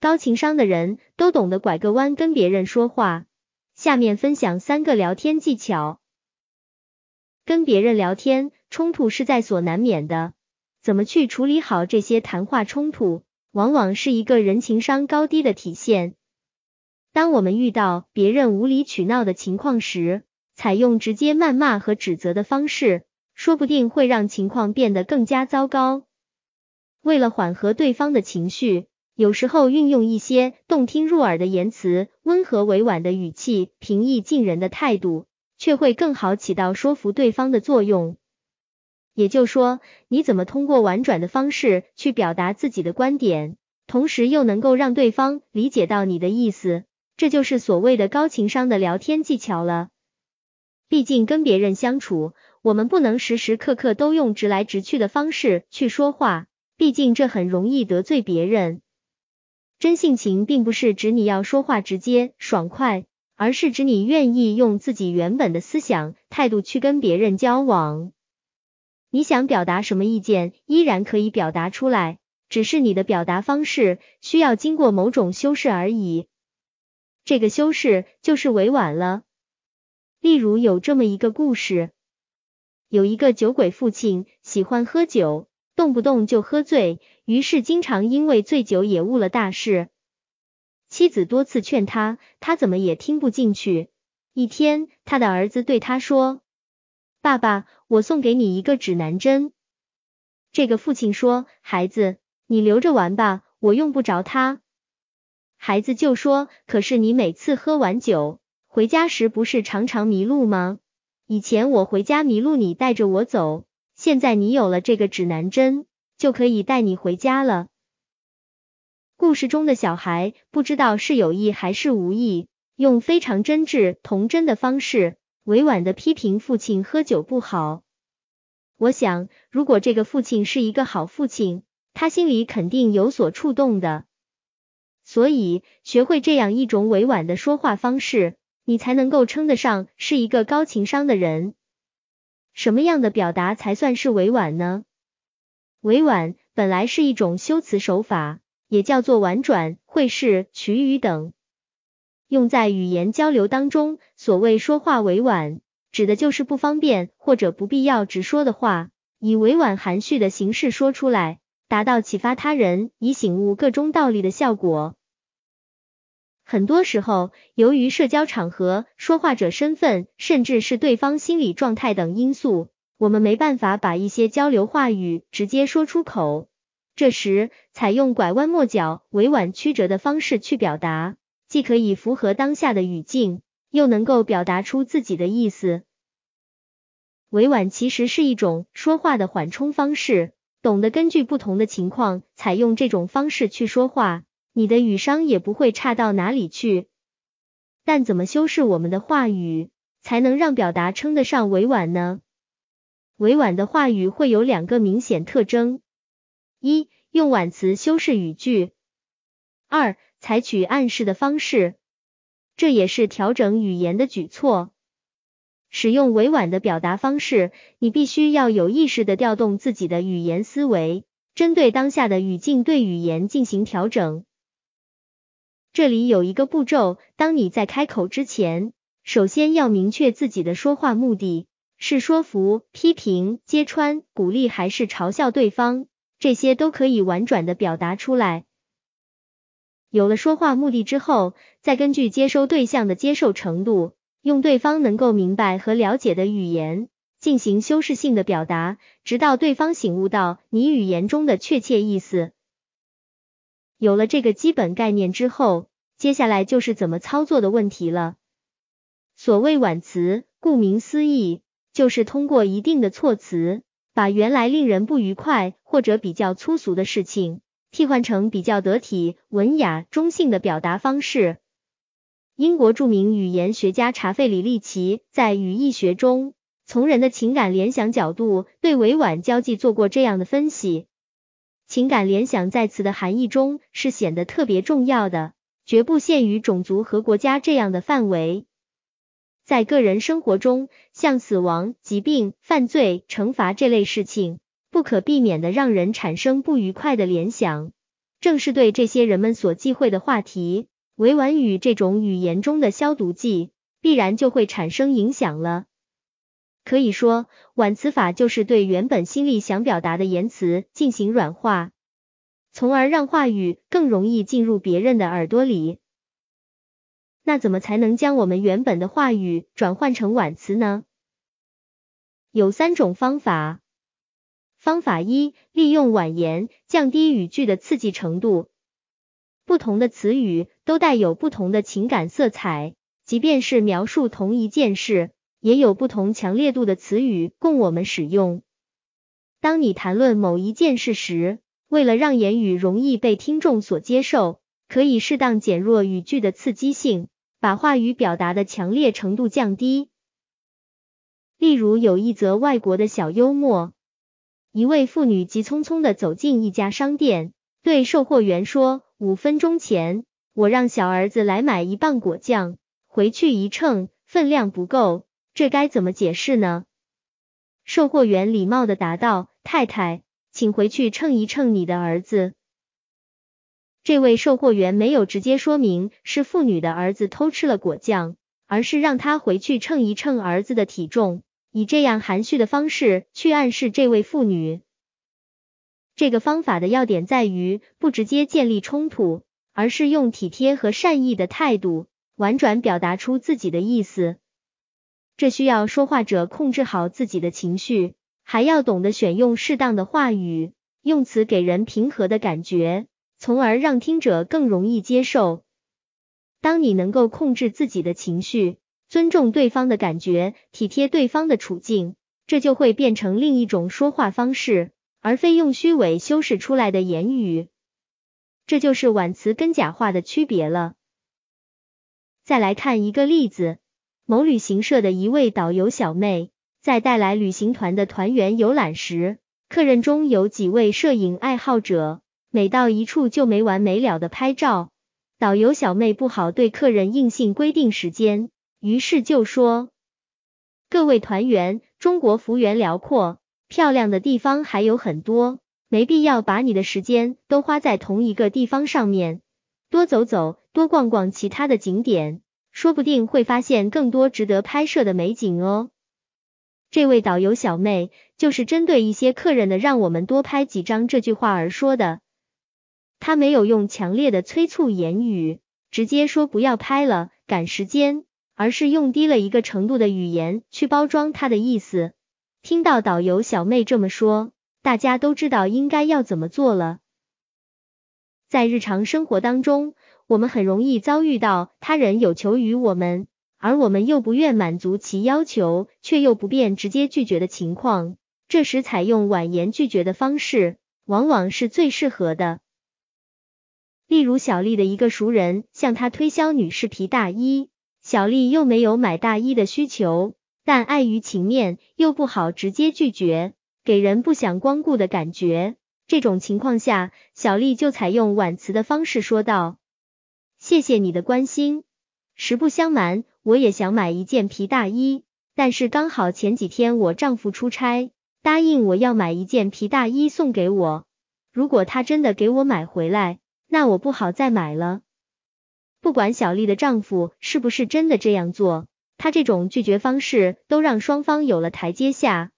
高情商的人都懂得拐个弯跟别人说话。下面分享三个聊天技巧。跟别人聊天，冲突是在所难免的。怎么去处理好这些谈话冲突，往往是一个人情商高低的体现。当我们遇到别人无理取闹的情况时，采用直接谩骂和指责的方式，说不定会让情况变得更加糟糕。为了缓和对方的情绪，有时候运用一些动听入耳的言辞，温和委婉的语气，平易近人的态度，却会更好起到说服对方的作用。也就是说，你怎么通过婉转的方式去表达自己的观点，同时又能够让对方理解到你的意思，这就是所谓的高情商的聊天技巧了。毕竟跟别人相处，我们不能时时刻刻都用直来直去的方式去说话，毕竟这很容易得罪别人。真性情并不是指你要说话直接爽快，而是指你愿意用自己原本的思想态度去跟别人交往。你想表达什么意见，依然可以表达出来，只是你的表达方式需要经过某种修饰而已。这个修饰就是委婉了。例如有这么一个故事，有一个酒鬼父亲喜欢喝酒，动不动就喝醉，于是经常因为醉酒也误了大事。妻子多次劝他，他怎么也听不进去。一天，他的儿子对他说。爸爸，我送给你一个指南针。这个父亲说：“孩子，你留着玩吧，我用不着它。”孩子就说：“可是你每次喝完酒回家时，不是常常迷路吗？以前我回家迷路，你带着我走，现在你有了这个指南针，就可以带你回家了。”故事中的小孩不知道是有意还是无意，用非常真挚童真的方式。委婉的批评父亲喝酒不好。我想，如果这个父亲是一个好父亲，他心里肯定有所触动的。所以，学会这样一种委婉的说话方式，你才能够称得上是一个高情商的人。什么样的表达才算是委婉呢？委婉本来是一种修辞手法，也叫做婉转、会是、取语等。用在语言交流当中，所谓说话委婉，指的就是不方便或者不必要直说的话，以委婉含蓄的形式说出来，达到启发他人以醒悟各中道理的效果。很多时候，由于社交场合、说话者身份，甚至是对方心理状态等因素，我们没办法把一些交流话语直接说出口。这时，采用拐弯抹角、委婉曲折的方式去表达。既可以符合当下的语境，又能够表达出自己的意思。委婉其实是一种说话的缓冲方式，懂得根据不同的情况采用这种方式去说话，你的语商也不会差到哪里去。但怎么修饰我们的话语，才能让表达称得上委婉呢？委婉的话语会有两个明显特征：一，用婉词修饰语句；二。采取暗示的方式，这也是调整语言的举措。使用委婉的表达方式，你必须要有意识的调动自己的语言思维，针对当下的语境对语言进行调整。这里有一个步骤，当你在开口之前，首先要明确自己的说话目的，是说服、批评、揭穿、鼓励还是嘲笑对方，这些都可以婉转的表达出来。有了说话目的之后，再根据接收对象的接受程度，用对方能够明白和了解的语言进行修饰性的表达，直到对方醒悟到你语言中的确切意思。有了这个基本概念之后，接下来就是怎么操作的问题了。所谓婉词，顾名思义，就是通过一定的措辞，把原来令人不愉快或者比较粗俗的事情。替换成比较得体、文雅、中性的表达方式。英国著名语言学家查费里利奇在语义学中，从人的情感联想角度对委婉交际做过这样的分析：情感联想在词的含义中是显得特别重要的，绝不限于种族和国家这样的范围。在个人生活中，像死亡、疾病、犯罪、惩罚这类事情。不可避免的让人产生不愉快的联想，正是对这些人们所忌讳的话题，委婉语这种语言中的消毒剂，必然就会产生影响了。可以说，婉词法就是对原本心里想表达的言辞进行软化，从而让话语更容易进入别人的耳朵里。那怎么才能将我们原本的话语转换成婉词呢？有三种方法。方法一，利用婉言，降低语句的刺激程度。不同的词语都带有不同的情感色彩，即便是描述同一件事，也有不同强烈度的词语供我们使用。当你谈论某一件事时，为了让言语容易被听众所接受，可以适当减弱语句的刺激性，把话语表达的强烈程度降低。例如，有一则外国的小幽默。一位妇女急匆匆的走进一家商店，对售货员说：“五分钟前，我让小儿子来买一磅果酱，回去一称，分量不够，这该怎么解释呢？”售货员礼貌的答道：“太太，请回去称一称你的儿子。”这位售货员没有直接说明是妇女的儿子偷吃了果酱，而是让他回去称一称儿子的体重。以这样含蓄的方式去暗示这位妇女，这个方法的要点在于不直接建立冲突，而是用体贴和善意的态度，婉转表达出自己的意思。这需要说话者控制好自己的情绪，还要懂得选用适当的话语，用词给人平和的感觉，从而让听者更容易接受。当你能够控制自己的情绪。尊重对方的感觉，体贴对方的处境，这就会变成另一种说话方式，而非用虚伪修饰出来的言语。这就是婉词跟假话的区别了。再来看一个例子，某旅行社的一位导游小妹，在带来旅行团的团员游览时，客人中有几位摄影爱好者，每到一处就没完没了的拍照。导游小妹不好对客人硬性规定时间。于是就说：“各位团员，中国幅员辽阔，漂亮的地方还有很多，没必要把你的时间都花在同一个地方上面，多走走，多逛逛其他的景点，说不定会发现更多值得拍摄的美景哦。”这位导游小妹就是针对一些客人的“让我们多拍几张”这句话而说的，他没有用强烈的催促言语，直接说不要拍了，赶时间。而是用低了一个程度的语言去包装他的意思。听到导游小妹这么说，大家都知道应该要怎么做了。在日常生活当中，我们很容易遭遇到他人有求于我们，而我们又不愿满足其要求，却又不便直接拒绝的情况。这时，采用婉言拒绝的方式，往往是最适合的。例如，小丽的一个熟人向她推销女士皮大衣。小丽又没有买大衣的需求，但碍于情面，又不好直接拒绝，给人不想光顾的感觉。这种情况下，小丽就采用婉辞的方式说道：“谢谢你的关心，实不相瞒，我也想买一件皮大衣，但是刚好前几天我丈夫出差，答应我要买一件皮大衣送给我。如果他真的给我买回来，那我不好再买了。”不管小丽的丈夫是不是真的这样做，他这种拒绝方式都让双方有了台阶下。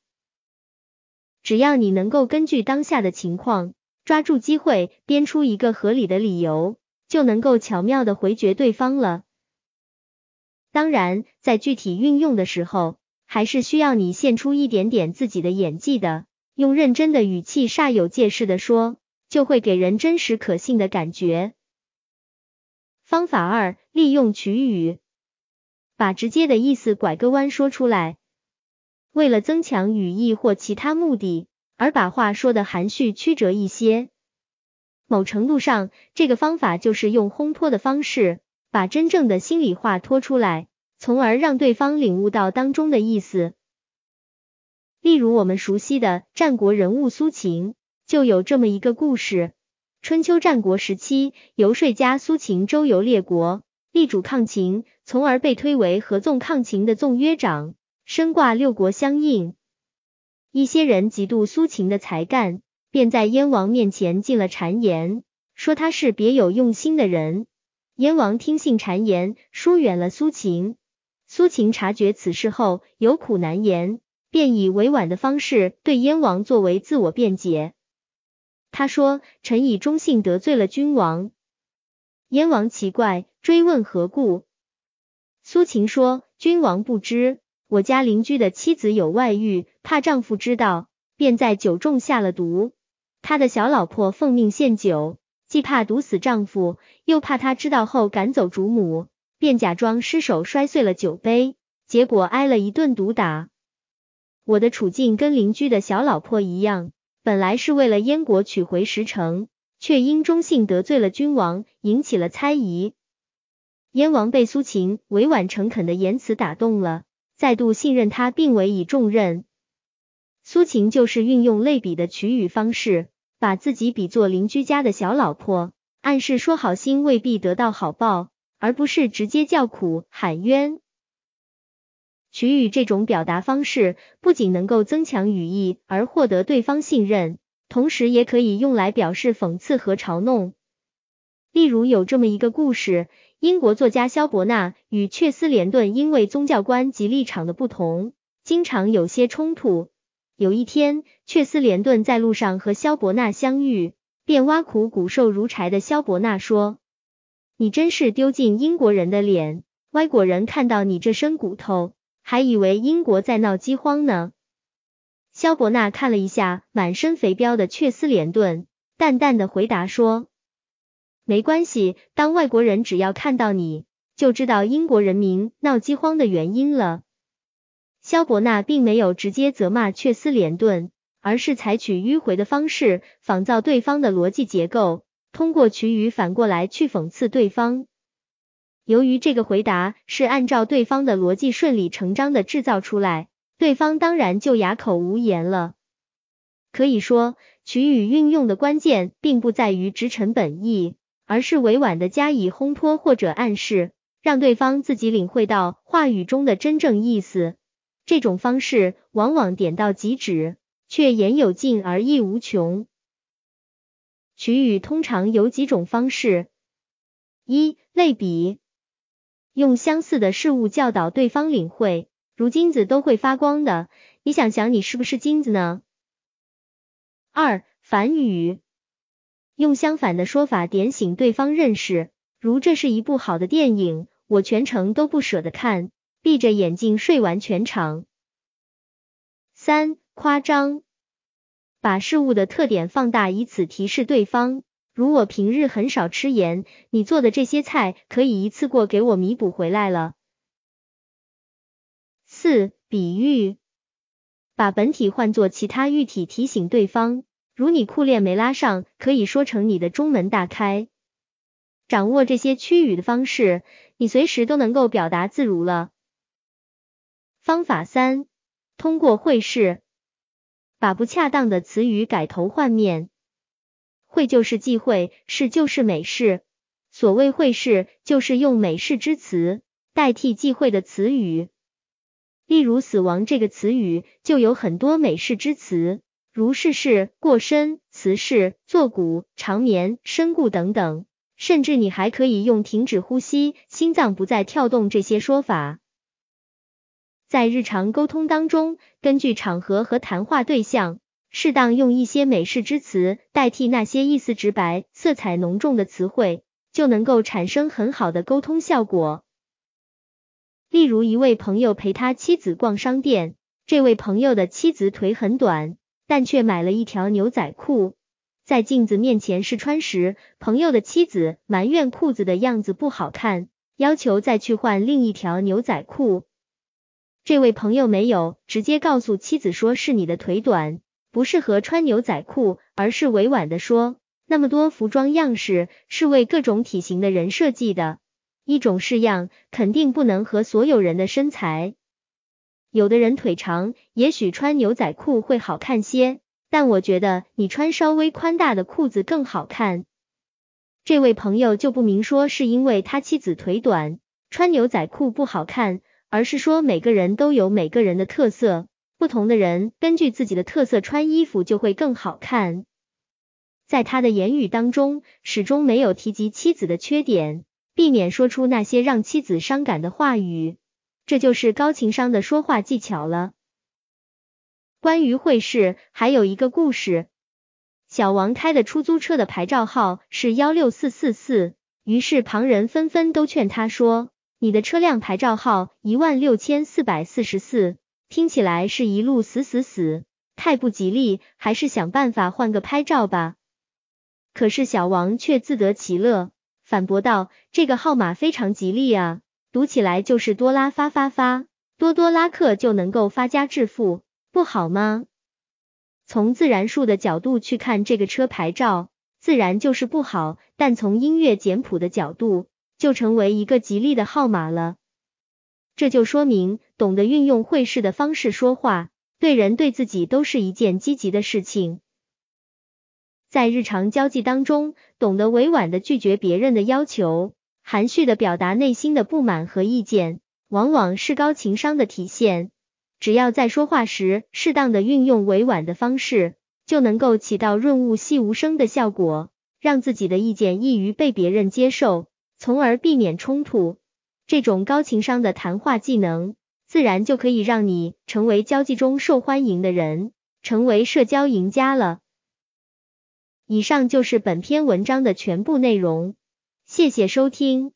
只要你能够根据当下的情况，抓住机会，编出一个合理的理由，就能够巧妙的回绝对方了。当然，在具体运用的时候，还是需要你献出一点点自己的演技的，用认真的语气，煞有介事的说，就会给人真实可信的感觉。方法二，利用曲语，把直接的意思拐个弯说出来。为了增强语义或其他目的，而把话说的含蓄曲折一些。某程度上，这个方法就是用烘托的方式，把真正的心里话拖出来，从而让对方领悟到当中的意思。例如我们熟悉的战国人物苏秦，就有这么一个故事。春秋战国时期，游说家苏秦周游列国，力主抗秦，从而被推为合纵抗秦的纵约长，身挂六国相应。一些人嫉妒苏秦的才干，便在燕王面前进了谗言，说他是别有用心的人。燕王听信谗言，疏远了苏秦。苏秦察觉此事后，有苦难言，便以委婉的方式对燕王作为自我辩解。他说：“臣以忠信得罪了君王。”燕王奇怪，追问何故。苏秦说：“君王不知，我家邻居的妻子有外遇，怕丈夫知道，便在酒中下了毒。他的小老婆奉命献酒，既怕毒死丈夫，又怕他知道后赶走主母。”便假装失手摔碎了酒杯，结果挨了一顿毒打。我的处境跟邻居的小老婆一样，本来是为了燕国取回石城，却因忠信得罪了君王，引起了猜疑。燕王被苏秦委婉诚恳的言辞打动了，再度信任他，并委以重任。苏秦就是运用类比的取语方式，把自己比作邻居家的小老婆，暗示说好心未必得到好报。而不是直接叫苦喊冤。取语这种表达方式，不仅能够增强语义而获得对方信任，同时也可以用来表示讽刺和嘲弄。例如有这么一个故事：英国作家萧伯纳与却斯连顿因为宗教观及立场的不同，经常有些冲突。有一天，却斯连顿在路上和萧伯纳相遇，便挖苦骨瘦如柴的萧伯纳说。你真是丢尽英国人的脸，外国人看到你这身骨头，还以为英国在闹饥荒呢。萧伯纳看了一下满身肥膘的却斯连顿，淡淡的回答说：“没关系，当外国人只要看到你，就知道英国人民闹饥荒的原因了。”萧伯纳并没有直接责骂却斯连顿，而是采取迂回的方式，仿造对方的逻辑结构。通过取语反过来去讽刺对方。由于这个回答是按照对方的逻辑顺理成章的制造出来，对方当然就哑口无言了。可以说，取语运用的关键并不在于直陈本意，而是委婉的加以烘托或者暗示，让对方自己领会到话语中的真正意思。这种方式往往点到即止，却言有尽而意无穷。取语通常有几种方式：一、类比，用相似的事物教导对方领会，如金子都会发光的，你想想你是不是金子呢？二、反语，用相反的说法点醒对方认识，如这是一部好的电影，我全程都不舍得看，闭着眼睛睡完全场。三、夸张。把事物的特点放大，以此提示对方。如我平日很少吃盐，你做的这些菜可以一次过给我弥补回来了。四、比喻，把本体换作其他喻体提醒对方。如你裤链没拉上，可以说成你的中门大开。掌握这些区语的方式，你随时都能够表达自如了。方法三，通过会试。把不恰当的词语改头换面，会就是忌讳，是就是美式。所谓会事，就是用美式之词代替忌讳的词语。例如死亡这个词语就有很多美式之词，如逝世、过身、辞世、作古、长眠、身故等等。甚至你还可以用停止呼吸、心脏不再跳动这些说法。在日常沟通当中，根据场合和谈话对象，适当用一些美式之词代替那些意思直白、色彩浓重的词汇，就能够产生很好的沟通效果。例如，一位朋友陪他妻子逛商店，这位朋友的妻子腿很短，但却买了一条牛仔裤，在镜子面前试穿时，朋友的妻子埋怨裤子的样子不好看，要求再去换另一条牛仔裤。这位朋友没有直接告诉妻子说是你的腿短，不适合穿牛仔裤，而是委婉的说，那么多服装样式是为各种体型的人设计的，一种式样肯定不能和所有人的身材。有的人腿长，也许穿牛仔裤会好看些，但我觉得你穿稍微宽大的裤子更好看。这位朋友就不明说是因为他妻子腿短，穿牛仔裤不好看。而是说每个人都有每个人的特色，不同的人根据自己的特色穿衣服就会更好看。在他的言语当中，始终没有提及妻子的缺点，避免说出那些让妻子伤感的话语。这就是高情商的说话技巧了。关于会试，还有一个故事。小王开的出租车的牌照号是幺六四四四，于是旁人纷纷都劝他说：“你的车辆牌照号一万六千四百四十四，听起来是一路死死死，太不吉利，还是想办法换个拍照吧。”可是小王却自得其乐，反驳道：“这个号码非常吉利啊，读起来就是多拉发发发，多多拉客就能够发家致富，不好吗？”从自然数的角度去看这个车牌照，自然就是不好；但从音乐简谱的角度，就成为一个吉利的号码了。这就说明，懂得运用会试的方式说话，对人对自己都是一件积极的事情。在日常交际当中，懂得委婉的拒绝别人的要求，含蓄的表达内心的不满和意见，往往是高情商的体现。只要在说话时适当的运用委婉的方式，就能够起到润物细无声的效果，让自己的意见易于被别人接受，从而避免冲突。这种高情商的谈话技能，自然就可以让你成为交际中受欢迎的人，成为社交赢家了。以上就是本篇文章的全部内容，谢谢收听。